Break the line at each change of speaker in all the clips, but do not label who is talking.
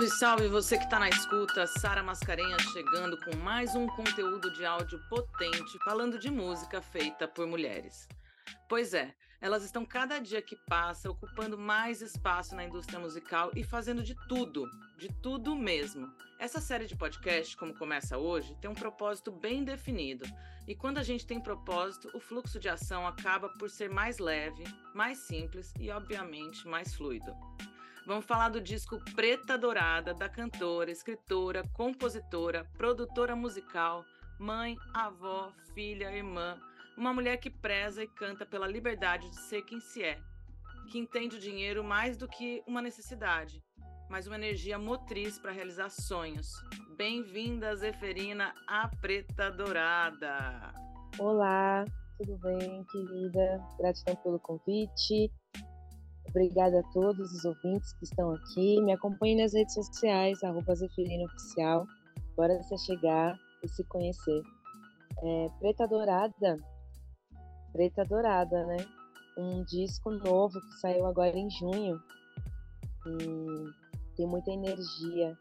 Salve, salve você que está na escuta, Sara Mascarenhas chegando com mais um conteúdo de áudio potente falando de música feita por mulheres. Pois é, elas estão cada dia que passa ocupando mais espaço na indústria musical e fazendo de tudo, de tudo mesmo. Essa série de podcast, como começa hoje, tem um propósito bem definido. E quando a gente tem propósito, o fluxo de ação acaba por ser mais leve, mais simples e, obviamente, mais fluido. Vamos falar do disco Preta Dourada, da cantora, escritora, compositora, produtora musical, mãe, avó, filha, irmã, uma mulher que preza e canta pela liberdade de ser quem se é, que entende o dinheiro mais do que uma necessidade, mas uma energia motriz para realizar sonhos. Bem-vinda, Zeferina, a Preta Dourada.
Olá, tudo bem, querida? Gratidão pelo convite. Obrigada a todos os ouvintes que estão aqui. Me acompanhe nas redes sociais, arroba Zeferina Oficial. Bora você chegar e se conhecer. É, Preta Dourada, Preta Dourada, né? Um disco novo que saiu agora em junho. E tem muita energia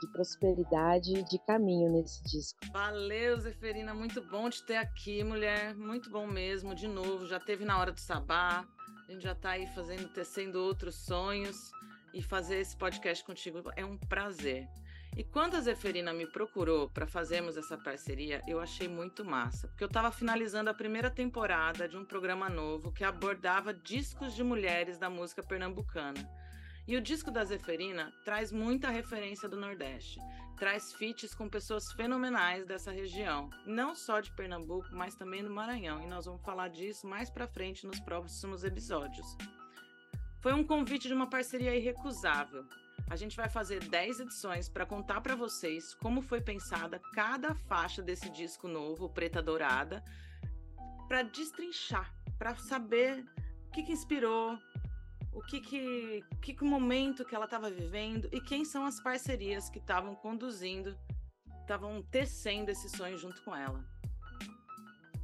de prosperidade de caminho nesse disco.
Valeu, Zeferina. Muito bom te ter aqui, mulher. Muito bom mesmo. De novo, já teve na hora do sabá. A gente já está aí fazendo, tecendo outros sonhos e fazer esse podcast contigo é um prazer. E quando a Zeferina me procurou para fazermos essa parceria, eu achei muito massa, porque eu estava finalizando a primeira temporada de um programa novo que abordava discos de mulheres da música pernambucana. E o disco da Zeferina traz muita referência do Nordeste, traz feats com pessoas fenomenais dessa região, não só de Pernambuco, mas também do Maranhão, e nós vamos falar disso mais para frente nos próximos episódios. Foi um convite de uma parceria irrecusável. A gente vai fazer 10 edições para contar para vocês como foi pensada cada faixa desse disco novo, Preta Dourada, para destrinchar, para saber o que, que inspirou, o que que, que, momento que ela estava vivendo e quem são as parcerias que estavam conduzindo, estavam tecendo esse sonho junto com ela.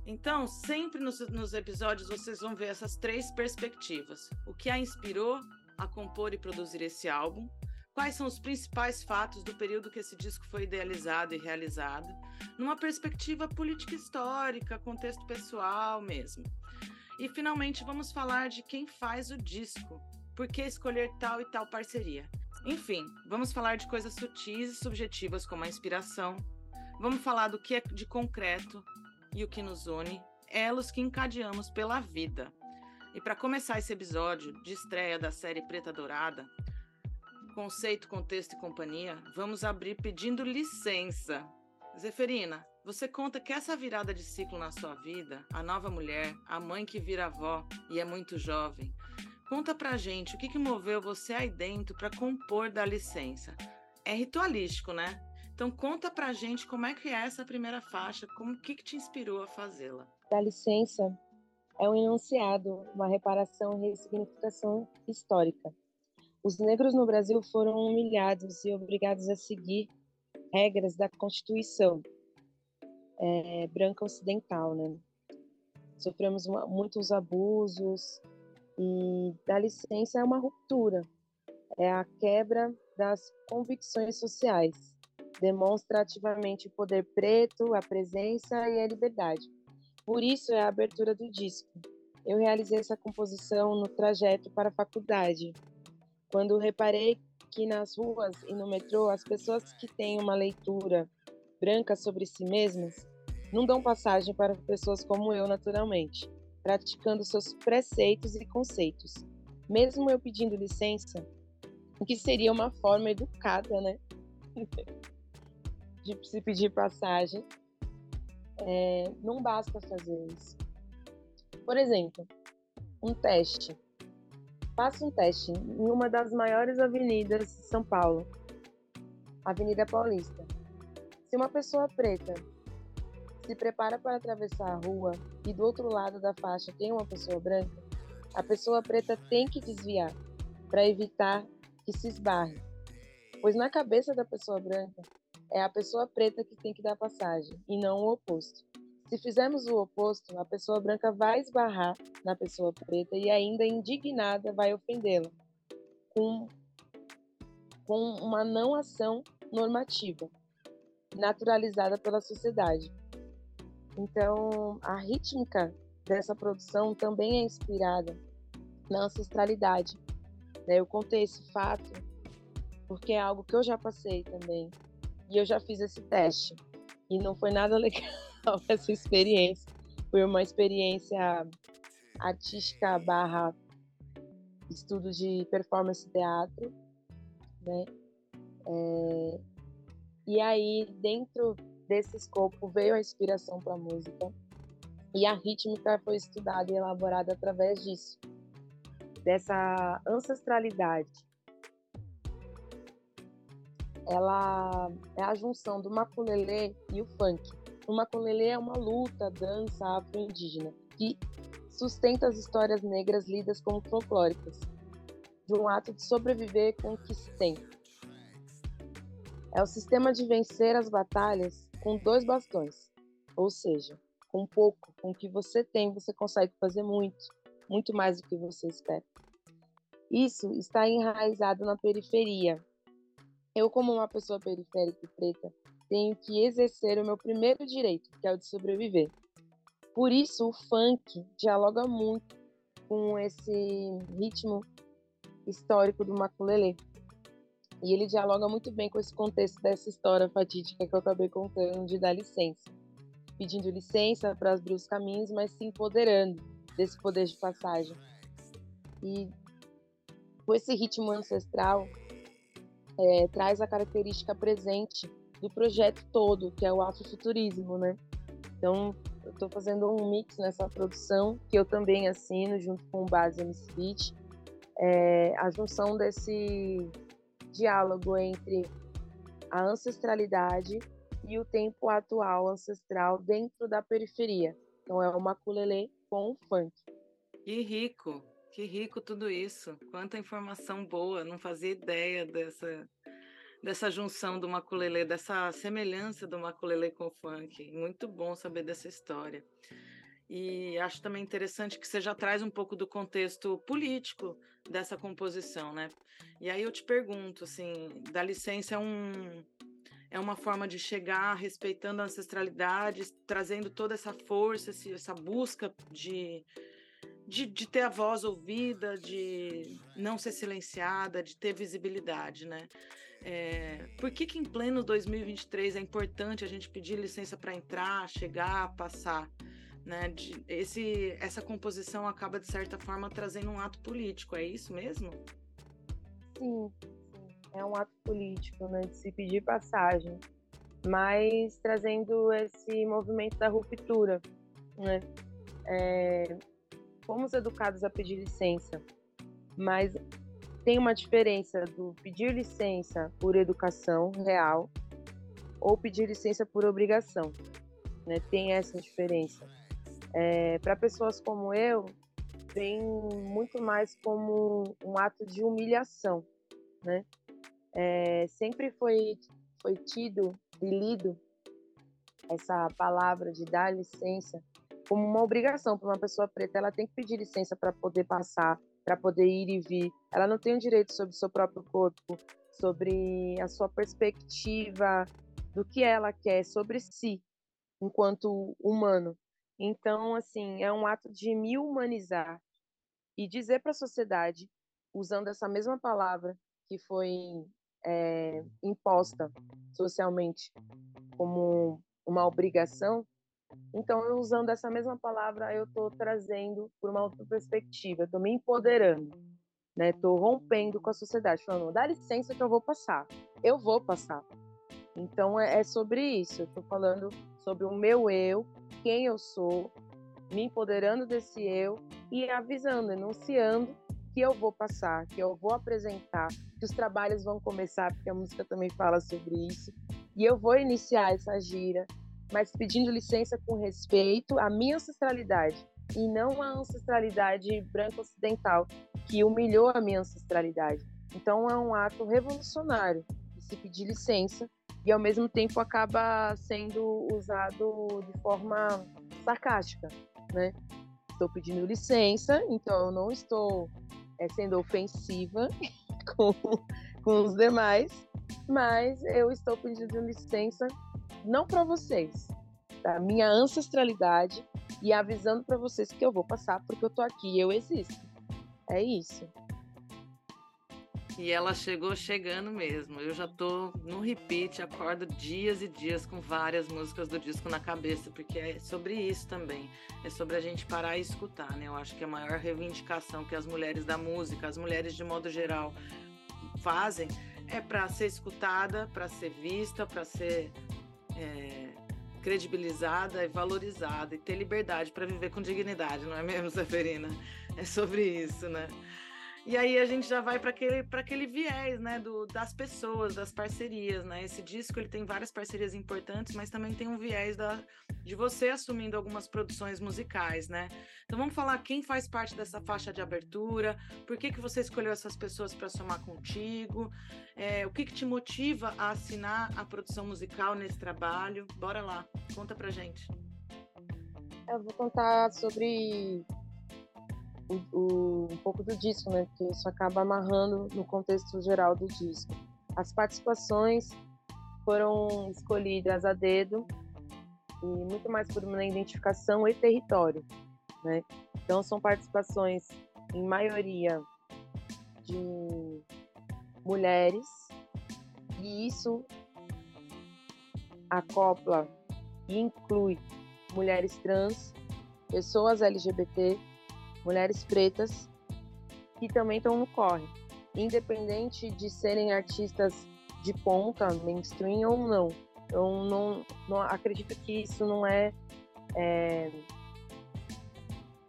Então, sempre nos, nos episódios vocês vão ver essas três perspectivas: o que a inspirou a compor e produzir esse álbum, quais são os principais fatos do período que esse disco foi idealizado e realizado, numa perspectiva política histórica, contexto pessoal mesmo. E finalmente vamos falar de quem faz o disco, por que escolher tal e tal parceria. Enfim, vamos falar de coisas sutis e subjetivas como a inspiração. Vamos falar do que é de concreto e o que nos une, elos que encadeamos pela vida. E para começar esse episódio de estreia da série Preta Dourada, conceito, contexto e companhia, vamos abrir pedindo licença. Zeferina, você conta que essa virada de ciclo na sua vida, a nova mulher, a mãe que vira avó e é muito jovem, conta pra gente o que, que moveu você aí dentro para compor da licença. É ritualístico, né? Então conta pra gente como é que é essa primeira faixa, como que, que te inspirou a fazê-la.
Da licença é um enunciado, uma reparação e ressignificação histórica. Os negros no Brasil foram humilhados e obrigados a seguir regras da Constituição, é, branca ocidental, né? Sofremos uma, muitos abusos e da licença é uma ruptura, é a quebra das convicções sociais. Demonstra ativamente o poder preto, a presença e a liberdade. Por isso é a abertura do disco. Eu realizei essa composição no trajeto para a faculdade, quando reparei que nas ruas e no metrô as pessoas que têm uma leitura branca sobre si mesmas não dão passagem para pessoas como eu naturalmente, praticando seus preceitos e conceitos. Mesmo eu pedindo licença, o que seria uma forma educada, né? de se pedir passagem, é, não basta fazer isso. Por exemplo, um teste. Faça um teste em uma das maiores avenidas de São Paulo, Avenida Paulista. Se uma pessoa preta se prepara para atravessar a rua e do outro lado da faixa tem uma pessoa branca, a pessoa preta tem que desviar para evitar que se esbarre. Pois na cabeça da pessoa branca é a pessoa preta que tem que dar passagem e não o oposto. Se fizermos o oposto, a pessoa branca vai esbarrar na pessoa preta e ainda indignada vai ofendê-la com, com uma não ação normativa, naturalizada pela sociedade. Então, a rítmica dessa produção também é inspirada na ancestralidade. Né? Eu contei esse fato porque é algo que eu já passei também. E eu já fiz esse teste. E não foi nada legal essa experiência. Foi uma experiência artística barra estudo de performance teatro, né? É, e aí, dentro desse escopo, veio a inspiração para a música. E a rítmica foi estudada e elaborada através disso, dessa ancestralidade. Ela é a junção do maculelê e o funk. O maculelê é uma luta, dança afro-indígena que sustenta as histórias negras lidas como folclóricas, de um ato de sobreviver com o que se tem. É o sistema de vencer as batalhas com dois bastões, ou seja, com pouco, com o que você tem, você consegue fazer muito, muito mais do que você espera. Isso está enraizado na periferia. Eu, como uma pessoa periférica e preta, tenho que exercer o meu primeiro direito, que é o de sobreviver. Por isso, o funk dialoga muito com esse ritmo histórico do maculelê. E ele dialoga muito bem com esse contexto dessa história fatídica que eu acabei contando de dar licença. Pedindo licença para abrir os caminhos, mas se empoderando desse poder de passagem. E com esse ritmo ancestral, é, traz a característica presente do projeto todo, que é o afrofuturismo, né? Então, eu estou fazendo um mix nessa produção, que eu também assino, junto com o Base Beat, é, a junção desse diálogo entre a ancestralidade e o tempo atual ancestral dentro da periferia. Então é o maculelê com funk.
Que rico, que rico tudo isso. Quanta informação boa, não fazia ideia dessa dessa junção do maculelê, dessa semelhança do maculelê com o funk. Muito bom saber dessa história. E acho também interessante que você já traz um pouco do contexto político dessa composição, né? E aí eu te pergunto, assim, da licença é um é uma forma de chegar respeitando a ancestralidade, trazendo toda essa força, essa busca de, de, de, ter a voz ouvida, de não ser silenciada, de ter visibilidade, né? É, por que, que em pleno 2023 é importante a gente pedir licença para entrar, chegar, passar? Né? De, esse, essa composição acaba de certa forma trazendo um ato político, é isso mesmo?
Sim, sim. é um ato político, né? De se pedir passagem, mas trazendo esse movimento da ruptura, né? É, fomos educados a pedir licença, mas tem uma diferença do pedir licença por educação real ou pedir licença por obrigação. Né? Tem essa diferença. É, Para pessoas como eu, vem muito mais como um ato de humilhação, né? É, sempre foi foi tido e lido essa palavra de dar licença como uma obrigação para uma pessoa preta. Ela tem que pedir licença para poder passar, para poder ir e vir. Ela não tem o direito sobre o seu próprio corpo, sobre a sua perspectiva do que ela quer sobre si enquanto humano. Então, assim, é um ato de me humanizar e dizer para a sociedade, usando essa mesma palavra que foi é, imposta socialmente como uma obrigação, então, eu usando essa mesma palavra, eu estou trazendo por uma outra perspectiva, estou me empoderando, né? Estou rompendo com a sociedade, falando, dá licença que eu vou passar, eu vou passar. Então, é, é sobre isso, eu estou falando sobre o meu eu quem eu sou, me empoderando desse eu e avisando, enunciando que eu vou passar, que eu vou apresentar, que os trabalhos vão começar, porque a música também fala sobre isso, e eu vou iniciar essa gira, mas pedindo licença com respeito à minha ancestralidade e não à ancestralidade branca ocidental que humilhou a minha ancestralidade. Então é um ato revolucionário se pedir licença e ao mesmo tempo acaba sendo usado de forma sarcástica, né? Estou pedindo licença, então eu não estou é, sendo ofensiva com, com os demais, mas eu estou pedindo licença não para vocês, da minha ancestralidade e avisando para vocês que eu vou passar porque eu tô aqui, eu existo. É isso.
E ela chegou chegando mesmo. Eu já tô no repeat, acordo dias e dias com várias músicas do disco na cabeça, porque é sobre isso também. É sobre a gente parar e escutar, né? Eu acho que a maior reivindicação que as mulheres da música, as mulheres de modo geral, fazem é para ser escutada, para ser vista, para ser é, credibilizada e valorizada e ter liberdade para viver com dignidade, não é mesmo, Severina? É sobre isso, né? E aí a gente já vai para aquele, aquele viés, né, do, das pessoas, das parcerias, né? Esse disco ele tem várias parcerias importantes, mas também tem um viés da, de você assumindo algumas produções musicais, né? Então vamos falar quem faz parte dessa faixa de abertura, por que que você escolheu essas pessoas para somar contigo, é, o que que te motiva a assinar a produção musical nesse trabalho? Bora lá, conta pra gente.
Eu vou contar sobre o, um pouco do disco, né? Porque isso acaba amarrando no contexto geral do disco. As participações foram escolhidas a dedo e muito mais por uma identificação e território, né? Então são participações em maioria de mulheres e isso acopla e inclui mulheres trans, pessoas LGBT mulheres pretas que também estão no corre, independente de serem artistas de ponta, mainstream ou não. Eu não, não acredito que isso não é, é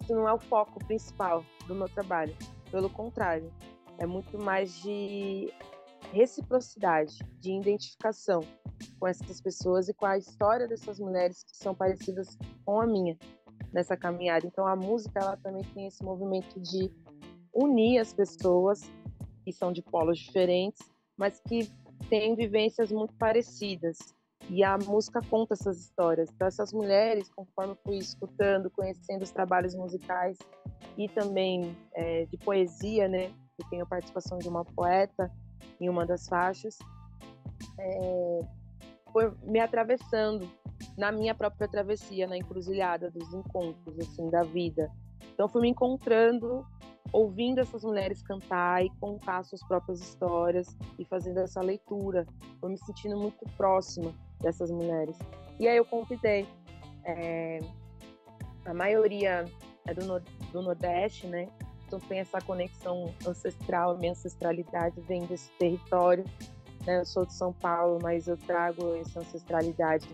isso não é o foco principal do meu trabalho. Pelo contrário, é muito mais de reciprocidade, de identificação com essas pessoas e com a história dessas mulheres que são parecidas com a minha nessa caminhada. Então a música ela também tem esse movimento de unir as pessoas que são de polos diferentes, mas que têm vivências muito parecidas. E a música conta essas histórias. Então essas mulheres, conforme fui escutando, conhecendo os trabalhos musicais e também é, de poesia, né, que tem a participação de uma poeta em uma das faixas, é, foi me atravessando na minha própria travessia, na encruzilhada dos encontros, assim, da vida. Então, fui me encontrando, ouvindo essas mulheres cantar e contar suas próprias histórias e fazendo essa leitura. Fui me sentindo muito próxima dessas mulheres. E aí eu convidei. É, a maioria é do, do Nordeste, né? Então tem essa conexão ancestral, minha ancestralidade vem desse território. Né? Eu sou de São Paulo, mas eu trago essa ancestralidade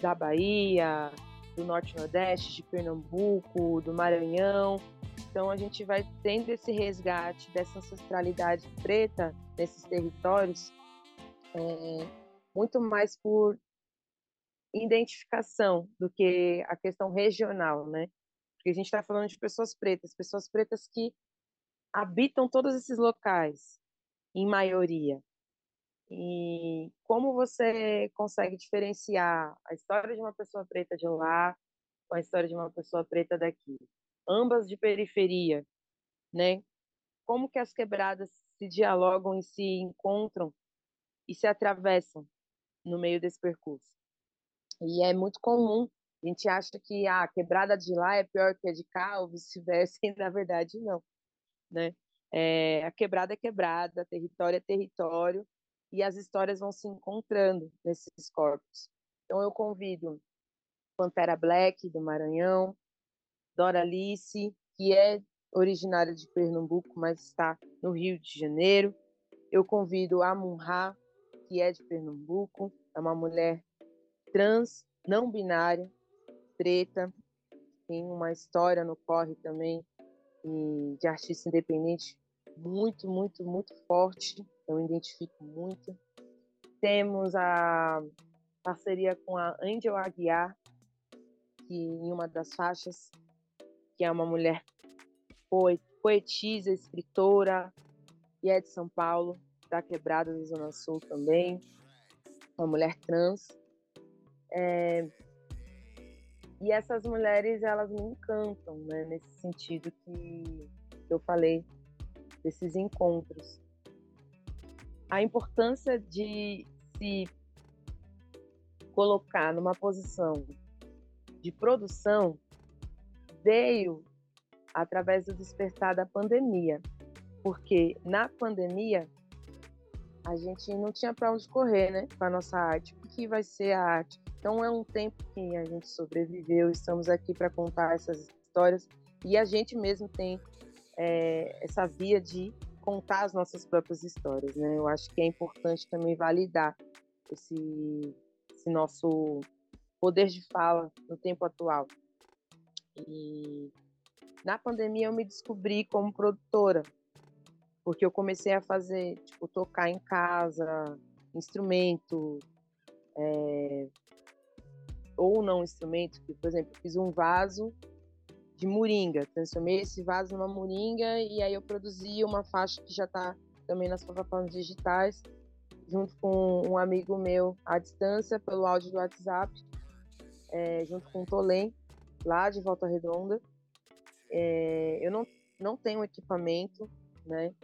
da Bahia, do Norte Nordeste, de Pernambuco, do Maranhão. Então a gente vai tendo esse resgate dessa ancestralidade preta nesses territórios é, muito mais por identificação do que a questão regional, né? Porque a gente está falando de pessoas pretas, pessoas pretas que habitam todos esses locais, em maioria. E como você consegue diferenciar a história de uma pessoa preta de lá com a história de uma pessoa preta daqui? Ambas de periferia, né? Como que as quebradas se dialogam e se encontram e se atravessam no meio desse percurso? E é muito comum, a gente acha que ah, a quebrada de lá é pior que a de cá, ou vice-versa, e na verdade não, né? É, a quebrada é quebrada, território é território, e as histórias vão se encontrando nesses corpos. Então eu convido Pantera Black do Maranhão, Dora Alice, que é originária de Pernambuco, mas está no Rio de Janeiro. Eu convido a Munha, que é de Pernambuco, é uma mulher trans, não binária, preta, tem uma história no corre também de artista independente muito, muito, muito forte eu identifico muito. Temos a parceria com a Angel Aguiar, que em uma das faixas, que é uma mulher poetisa, escritora, e é de São Paulo, da Quebrada da Zona Sul também, uma mulher trans. É... E essas mulheres, elas me encantam, né? Nesse sentido que eu falei, desses encontros a importância de se colocar numa posição de produção veio através do despertar da pandemia, porque na pandemia a gente não tinha para onde correr, né, com a nossa arte. O que vai ser a arte? Então é um tempo que a gente sobreviveu, estamos aqui para contar essas histórias e a gente mesmo tem é, essa via de contar as nossas próprias histórias, né? Eu acho que é importante também validar esse, esse nosso poder de fala no tempo atual. E na pandemia eu me descobri como produtora, porque eu comecei a fazer, tipo, tocar em casa, instrumento, é, ou não instrumento, que, por exemplo, fiz um vaso de moringa, transformei esse vaso numa moringa e aí eu produzi uma faixa que já está também nas plataformas digitais, junto com um amigo meu à distância, pelo áudio do WhatsApp, é, junto com o Tolém, lá de Volta Redonda. É, eu não, não tenho equipamento, né,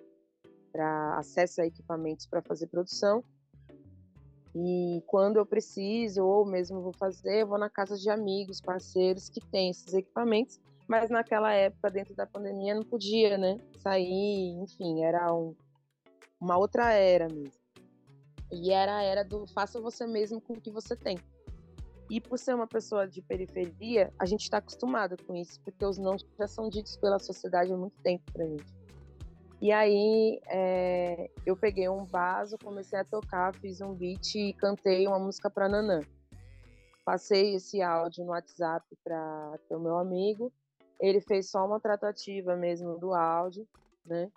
para acesso a equipamentos para fazer produção. E quando eu preciso, ou mesmo vou fazer, eu vou na casa de amigos, parceiros que têm esses equipamentos. Mas naquela época, dentro da pandemia, não podia, né? Sair, enfim, era um, uma outra era mesmo. E era a era do faça você mesmo com o que você tem. E por ser uma pessoa de periferia, a gente está acostumado com isso, porque os não já são ditos pela sociedade há muito tempo para gente. E aí é, eu peguei um vaso, comecei a tocar, fiz um beat e cantei uma música para Nanã. Passei esse áudio no WhatsApp para o meu amigo. Ele fez só uma tratativa mesmo do áudio, né?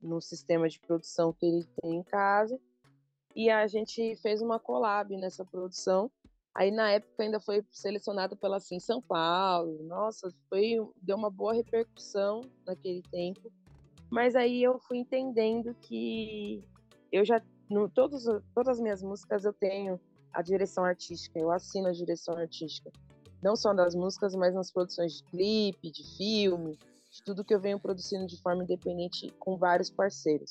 No sistema de produção que ele tem em casa. E a gente fez uma collab nessa produção Aí na época ainda foi selecionado pela Sim São Paulo. Nossa, foi deu uma boa repercussão naquele tempo. Mas aí eu fui entendendo que eu já no todos todas as minhas músicas eu tenho a direção artística, eu assino a direção artística. Não só das músicas, mas nas produções de clipe, de filme, de tudo que eu venho produzindo de forma independente com vários parceiros.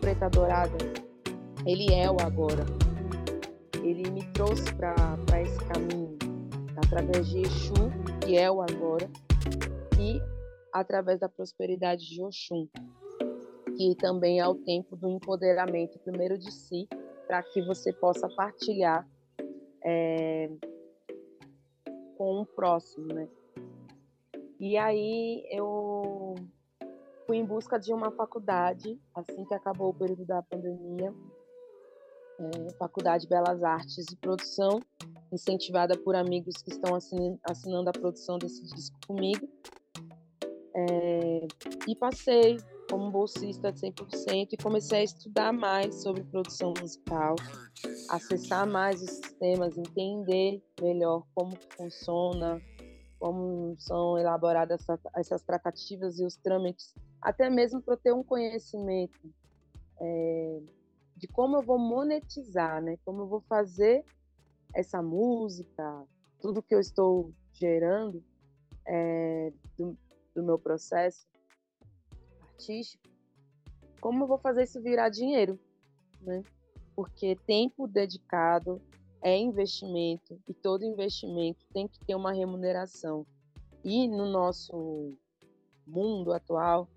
Preta Dourada, ele é o agora. Ele me trouxe para esse caminho através de Exu, que é o agora, e através da prosperidade de Oxum, que também é o tempo do empoderamento, primeiro de si, para que você possa partilhar é, com o próximo, né? E aí eu fui em busca de uma faculdade assim que acabou o período da pandemia, é, Faculdade de Belas Artes e Produção, incentivada por amigos que estão assinando a produção desse disco comigo. É, e passei como bolsista de 100% e comecei a estudar mais sobre produção musical, acessar mais os sistemas, entender melhor como funciona, como são elaboradas essas tratativas e os trâmites até mesmo para ter um conhecimento é, de como eu vou monetizar, né? Como eu vou fazer essa música, tudo que eu estou gerando é, do, do meu processo artístico, como eu vou fazer isso virar dinheiro, né? Porque tempo dedicado é investimento e todo investimento tem que ter uma remuneração. E no nosso mundo atual,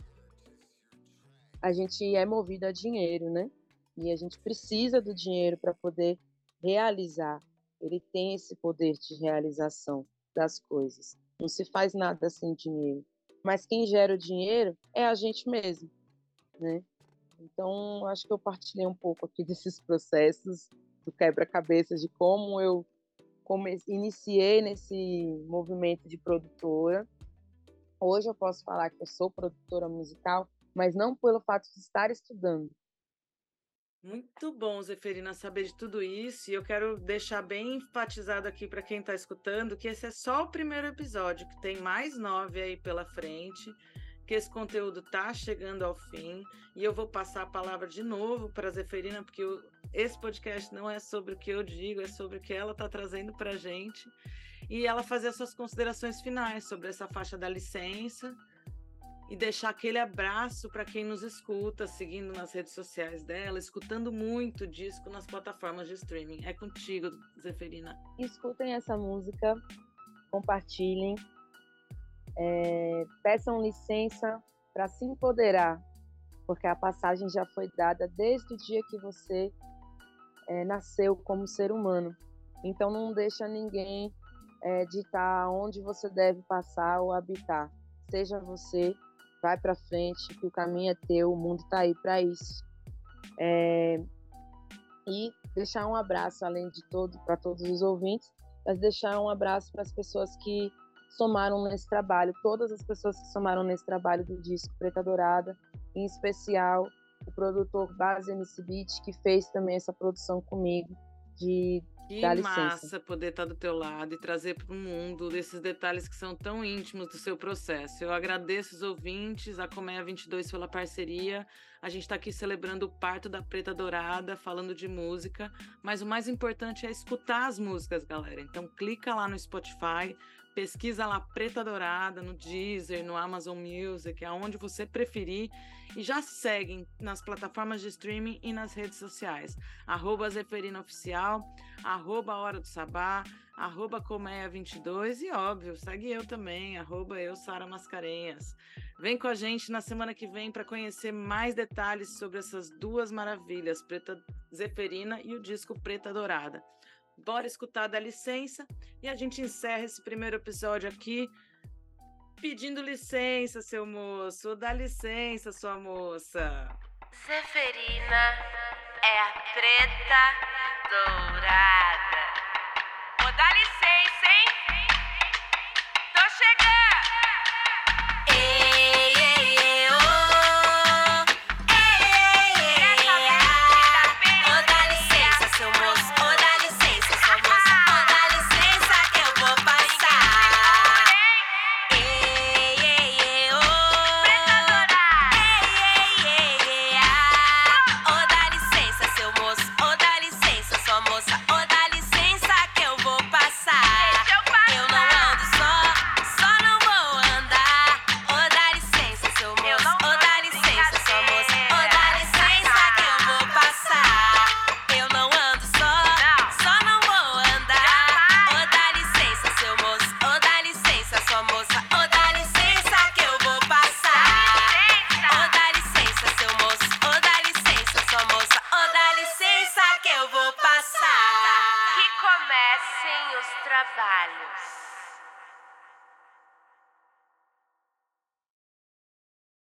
a gente é movido a dinheiro, né? E a gente precisa do dinheiro para poder realizar. Ele tem esse poder de realização das coisas. Não se faz nada sem dinheiro. Mas quem gera o dinheiro é a gente mesmo, né? Então, acho que eu partilhei um pouco aqui desses processos do quebra-cabeça de como eu comecei, iniciei nesse movimento de produtora. Hoje eu posso falar que eu sou produtora musical mas não pelo fato de estar estudando.
Muito bom, Zeferina, saber de tudo isso. E eu quero deixar bem enfatizado aqui para quem está escutando que esse é só o primeiro episódio, que tem mais nove aí pela frente, que esse conteúdo está chegando ao fim. E eu vou passar a palavra de novo para a Zeferina, porque eu, esse podcast não é sobre o que eu digo, é sobre o que ela está trazendo para a gente. e ela fazer as suas considerações finais sobre essa faixa da licença e deixar aquele abraço para quem nos escuta, seguindo nas redes sociais dela, escutando muito disco nas plataformas de streaming. É contigo, Zeferina.
Escutem essa música, compartilhem, é, peçam licença para se empoderar, porque a passagem já foi dada desde o dia que você é, nasceu como ser humano. Então não deixa ninguém é, ditar onde você deve passar ou habitar. Seja você vai para frente, que o caminho é teu, o mundo está aí para isso. É, e deixar um abraço, além de todo, para todos os ouvintes, mas deixar um abraço para as pessoas que somaram nesse trabalho, todas as pessoas que somaram nesse trabalho do disco Preta Dourada, em especial o produtor Base MC Beat, que fez também essa produção comigo, de
que massa poder estar do teu lado e trazer para o mundo esses detalhes que são tão íntimos do seu processo. Eu agradeço os ouvintes, a Colmeia 22 pela parceria. A gente está aqui celebrando o parto da Preta Dourada, falando de música, mas o mais importante é escutar as músicas, galera. Então clica lá no Spotify, pesquisa lá Preta Dourada no Deezer, no Amazon Music, aonde você preferir e já seguem nas plataformas de streaming e nas redes sociais. Arroba Zeferina Oficial, arroba Hora do Sabá, arroba Colmeia22 e, óbvio, segue eu também, arroba eu, Sara Mascarenhas. Vem com a gente na semana que vem para conhecer mais detalhes sobre essas duas maravilhas, Preta Zeferina e o disco Preta Dourada. Bora escutar da licença e a gente encerra esse primeiro episódio aqui pedindo licença, seu moço. Dá licença, sua moça.
Severina é a preta dourada. Vou dar licença,